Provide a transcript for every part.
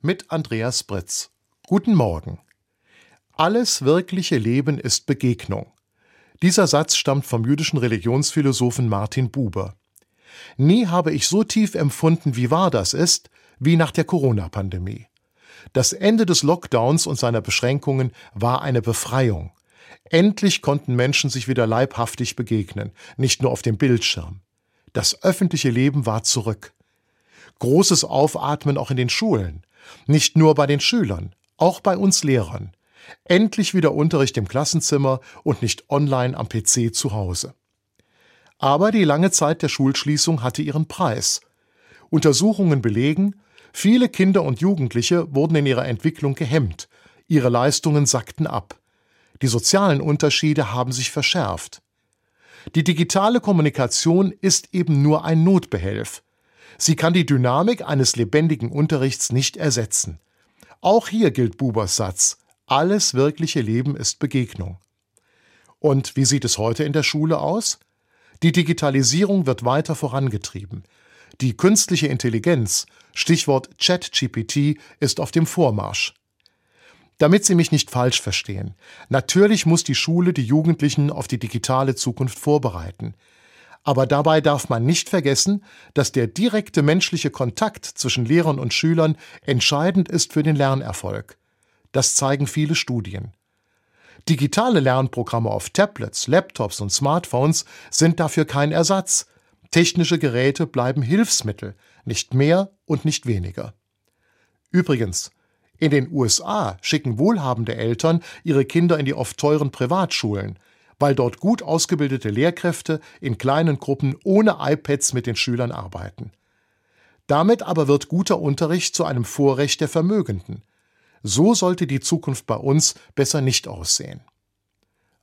mit Andreas Britz. Guten Morgen. Alles wirkliche Leben ist Begegnung. Dieser Satz stammt vom jüdischen Religionsphilosophen Martin Buber. Nie habe ich so tief empfunden, wie wahr das ist, wie nach der Corona-Pandemie. Das Ende des Lockdowns und seiner Beschränkungen war eine Befreiung. Endlich konnten Menschen sich wieder leibhaftig begegnen, nicht nur auf dem Bildschirm. Das öffentliche Leben war zurück. Großes Aufatmen auch in den Schulen. Nicht nur bei den Schülern, auch bei uns Lehrern. Endlich wieder Unterricht im Klassenzimmer und nicht online am PC zu Hause. Aber die lange Zeit der Schulschließung hatte ihren Preis. Untersuchungen belegen, viele Kinder und Jugendliche wurden in ihrer Entwicklung gehemmt, ihre Leistungen sackten ab. Die sozialen Unterschiede haben sich verschärft. Die digitale Kommunikation ist eben nur ein Notbehelf. Sie kann die Dynamik eines lebendigen Unterrichts nicht ersetzen. Auch hier gilt Bubers Satz, alles wirkliche Leben ist Begegnung. Und wie sieht es heute in der Schule aus? Die Digitalisierung wird weiter vorangetrieben. Die künstliche Intelligenz, Stichwort ChatGPT, ist auf dem Vormarsch. Damit Sie mich nicht falsch verstehen. Natürlich muss die Schule die Jugendlichen auf die digitale Zukunft vorbereiten. Aber dabei darf man nicht vergessen, dass der direkte menschliche Kontakt zwischen Lehrern und Schülern entscheidend ist für den Lernerfolg. Das zeigen viele Studien. Digitale Lernprogramme auf Tablets, Laptops und Smartphones sind dafür kein Ersatz. Technische Geräte bleiben Hilfsmittel, nicht mehr und nicht weniger. Übrigens, in den USA schicken wohlhabende Eltern ihre Kinder in die oft teuren Privatschulen, weil dort gut ausgebildete Lehrkräfte in kleinen Gruppen ohne iPads mit den Schülern arbeiten. Damit aber wird guter Unterricht zu einem Vorrecht der Vermögenden. So sollte die Zukunft bei uns besser nicht aussehen.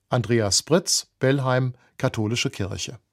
Andreas Britz, Bellheim, Katholische Kirche